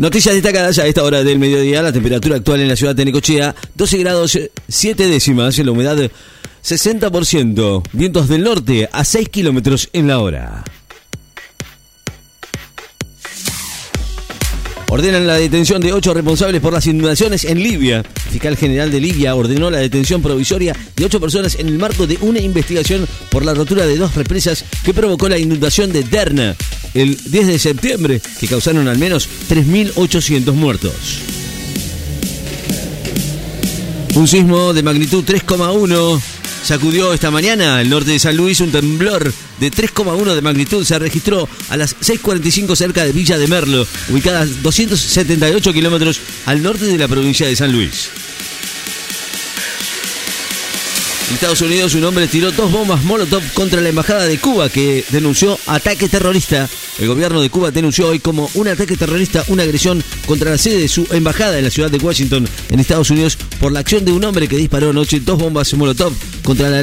Noticias destacadas a esta hora del mediodía. La temperatura actual en la ciudad de Necochea, 12 grados 7 décimas. La humedad 60%. Vientos del norte a 6 kilómetros en la hora. Ordenan la detención de ocho responsables por las inundaciones en Libia. El fiscal general de Libia ordenó la detención provisoria de ocho personas en el marco de una investigación por la rotura de dos represas que provocó la inundación de Derna el 10 de septiembre, que causaron al menos 3.800 muertos. Un sismo de magnitud 3,1 sacudió esta mañana el norte de San Luis un temblor de 3,1 de magnitud. Se registró a las 6.45 cerca de Villa de Merlo, ubicada a 278 kilómetros al norte de la provincia de San Luis. Estados Unidos un hombre tiró dos bombas Molotov contra la embajada de Cuba que denunció ataque terrorista. El gobierno de Cuba denunció hoy como un ataque terrorista una agresión contra la sede de su embajada en la ciudad de Washington, en Estados Unidos, por la acción de un hombre que disparó anoche dos bombas Molotov contra la,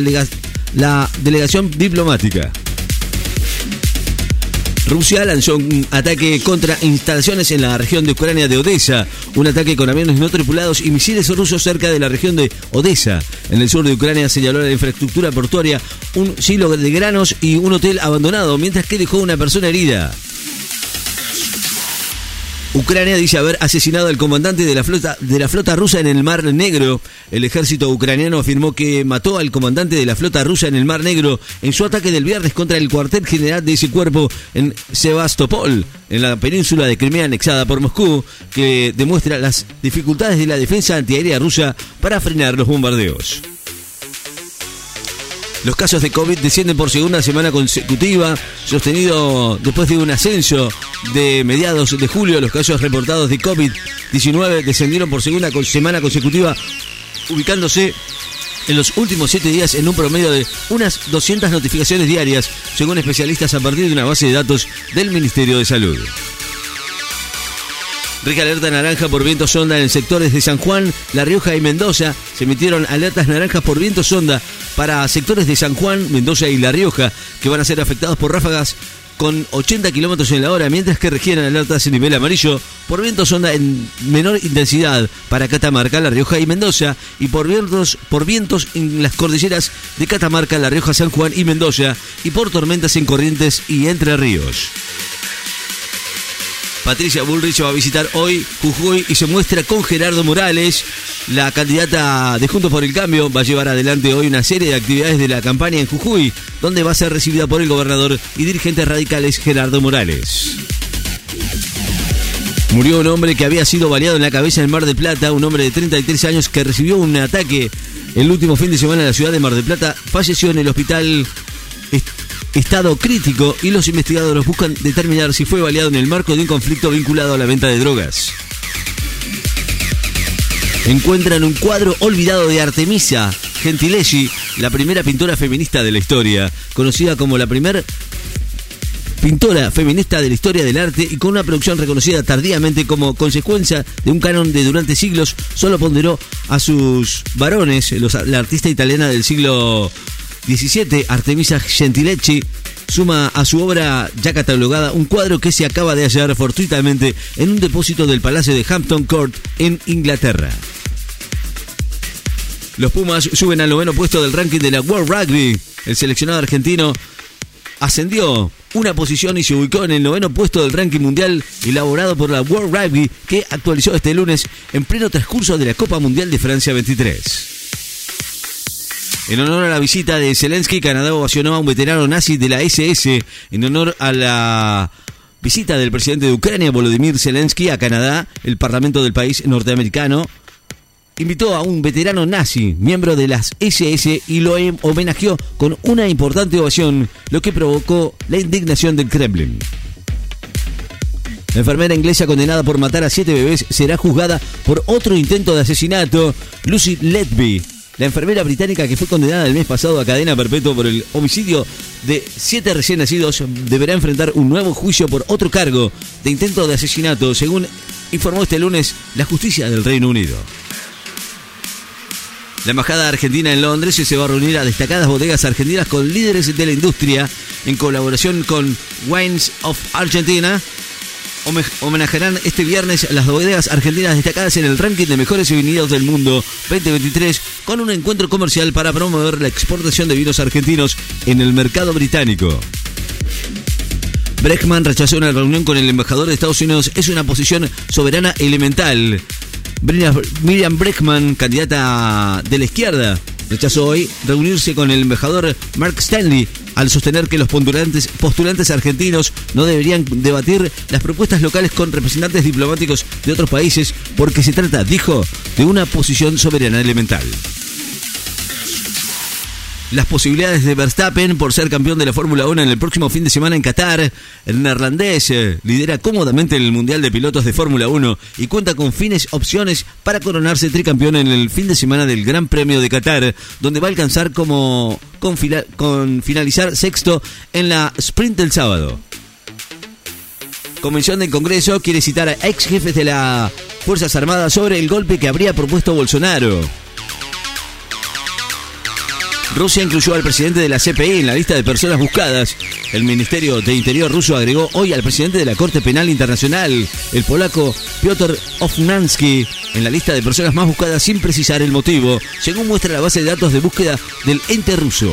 la delegación diplomática. Rusia lanzó un ataque contra instalaciones en la región de Ucrania de Odessa, un ataque con aviones no tripulados y misiles rusos cerca de la región de Odessa. En el sur de Ucrania señaló la infraestructura portuaria, un silo de granos y un hotel abandonado, mientras que dejó una persona herida. Ucrania dice haber asesinado al comandante de la flota de la flota rusa en el Mar Negro. El ejército ucraniano afirmó que mató al comandante de la flota rusa en el Mar Negro en su ataque del viernes contra el cuartel general de ese cuerpo en Sebastopol, en la península de Crimea anexada por Moscú, que demuestra las dificultades de la defensa antiaérea rusa para frenar los bombardeos. Los casos de COVID descienden por segunda semana consecutiva, sostenido después de un ascenso de mediados de julio. Los casos reportados de COVID-19 descendieron por segunda semana consecutiva, ubicándose en los últimos siete días en un promedio de unas 200 notificaciones diarias, según especialistas a partir de una base de datos del Ministerio de Salud. Rica alerta naranja por viento sonda en sectores de San Juan, La Rioja y Mendoza. Se emitieron alertas naranjas por viento sonda para sectores de San Juan, Mendoza y La Rioja, que van a ser afectados por ráfagas con 80 kilómetros en la hora, mientras que regieran alertas en nivel amarillo por viento sonda en menor intensidad para Catamarca, La Rioja y Mendoza, y por vientos, por vientos en las cordilleras de Catamarca, La Rioja, San Juan y Mendoza, y por tormentas en Corrientes y Entre Ríos. Patricia Bullrich va a visitar hoy Jujuy y se muestra con Gerardo Morales. La candidata de Juntos por el Cambio va a llevar adelante hoy una serie de actividades de la campaña en Jujuy, donde va a ser recibida por el gobernador y dirigentes radicales Gerardo Morales. Murió un hombre que había sido baleado en la cabeza en Mar de Plata, un hombre de 33 años que recibió un ataque el último fin de semana en la ciudad de Mar de Plata, falleció en el hospital estado crítico y los investigadores buscan determinar si fue baleado en el marco de un conflicto vinculado a la venta de drogas. Encuentran un cuadro olvidado de Artemisa Gentileschi, la primera pintora feminista de la historia, conocida como la primera pintora feminista de la historia del arte y con una producción reconocida tardíamente como consecuencia de un canon de durante siglos, solo ponderó a sus varones, la artista italiana del siglo 17, Artemisa Gentilecci suma a su obra ya catalogada un cuadro que se acaba de hallar fortuitamente en un depósito del Palacio de Hampton Court en Inglaterra. Los Pumas suben al noveno puesto del ranking de la World Rugby. El seleccionado argentino ascendió una posición y se ubicó en el noveno puesto del ranking mundial elaborado por la World Rugby que actualizó este lunes en pleno transcurso de la Copa Mundial de Francia 23. En honor a la visita de Zelensky, Canadá ovacionó a un veterano nazi de la SS. En honor a la visita del presidente de Ucrania, Volodymyr Zelensky, a Canadá, el parlamento del país norteamericano invitó a un veterano nazi, miembro de las SS, y lo homenajeó con una importante ovación, lo que provocó la indignación del Kremlin. La enfermera inglesa condenada por matar a siete bebés será juzgada por otro intento de asesinato. Lucy Letby la enfermera británica que fue condenada el mes pasado a cadena perpetua por el homicidio de siete recién nacidos deberá enfrentar un nuevo juicio por otro cargo de intento de asesinato, según informó este lunes la justicia del Reino Unido. La Embajada Argentina en Londres se va a reunir a destacadas bodegas argentinas con líderes de la industria en colaboración con Wines of Argentina homenajearán este viernes las bodegas argentinas destacadas en el ranking de mejores vinos del mundo 2023 con un encuentro comercial para promover la exportación de vinos argentinos en el mercado británico. Breckman rechazó una reunión con el embajador de Estados Unidos. Es una posición soberana elemental. Miriam Breckman, candidata de la izquierda, rechazó hoy reunirse con el embajador Mark Stanley al sostener que los postulantes, argentinos no deberían debatir las propuestas locales con representantes diplomáticos de otros países porque se trata, dijo, de una posición soberana elemental las posibilidades de Verstappen por ser campeón de la Fórmula 1 en el próximo fin de semana en Qatar. El neerlandés eh, lidera cómodamente el Mundial de Pilotos de Fórmula 1 y cuenta con fines opciones para coronarse tricampeón en el fin de semana del Gran Premio de Qatar, donde va a alcanzar como con, con finalizar sexto en la sprint del sábado. Convención del Congreso quiere citar a ex jefes de las Fuerzas Armadas sobre el golpe que habría propuesto Bolsonaro. Rusia incluyó al presidente de la CPI en la lista de personas buscadas. El Ministerio de Interior ruso agregó hoy al presidente de la Corte Penal Internacional, el polaco Piotr Ofnansky, en la lista de personas más buscadas sin precisar el motivo, según muestra la base de datos de búsqueda del ente ruso.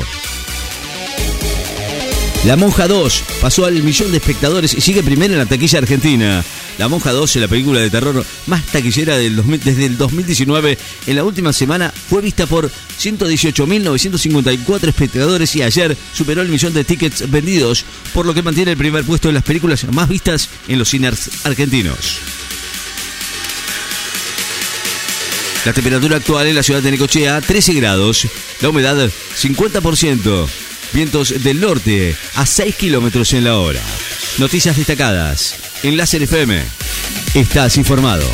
La Monja 2 pasó al millón de espectadores y sigue primero en la taquilla argentina. La Monja 2, la película de terror más taquillera desde el 2019, en la última semana fue vista por 118.954 espectadores y ayer superó el millón de tickets vendidos, por lo que mantiene el primer puesto en las películas más vistas en los cines argentinos. La temperatura actual en la ciudad de Necochea, 13 grados. La humedad, 50%. Vientos del norte a 6 kilómetros en la hora. Noticias destacadas. En Láser FM. Estás informado.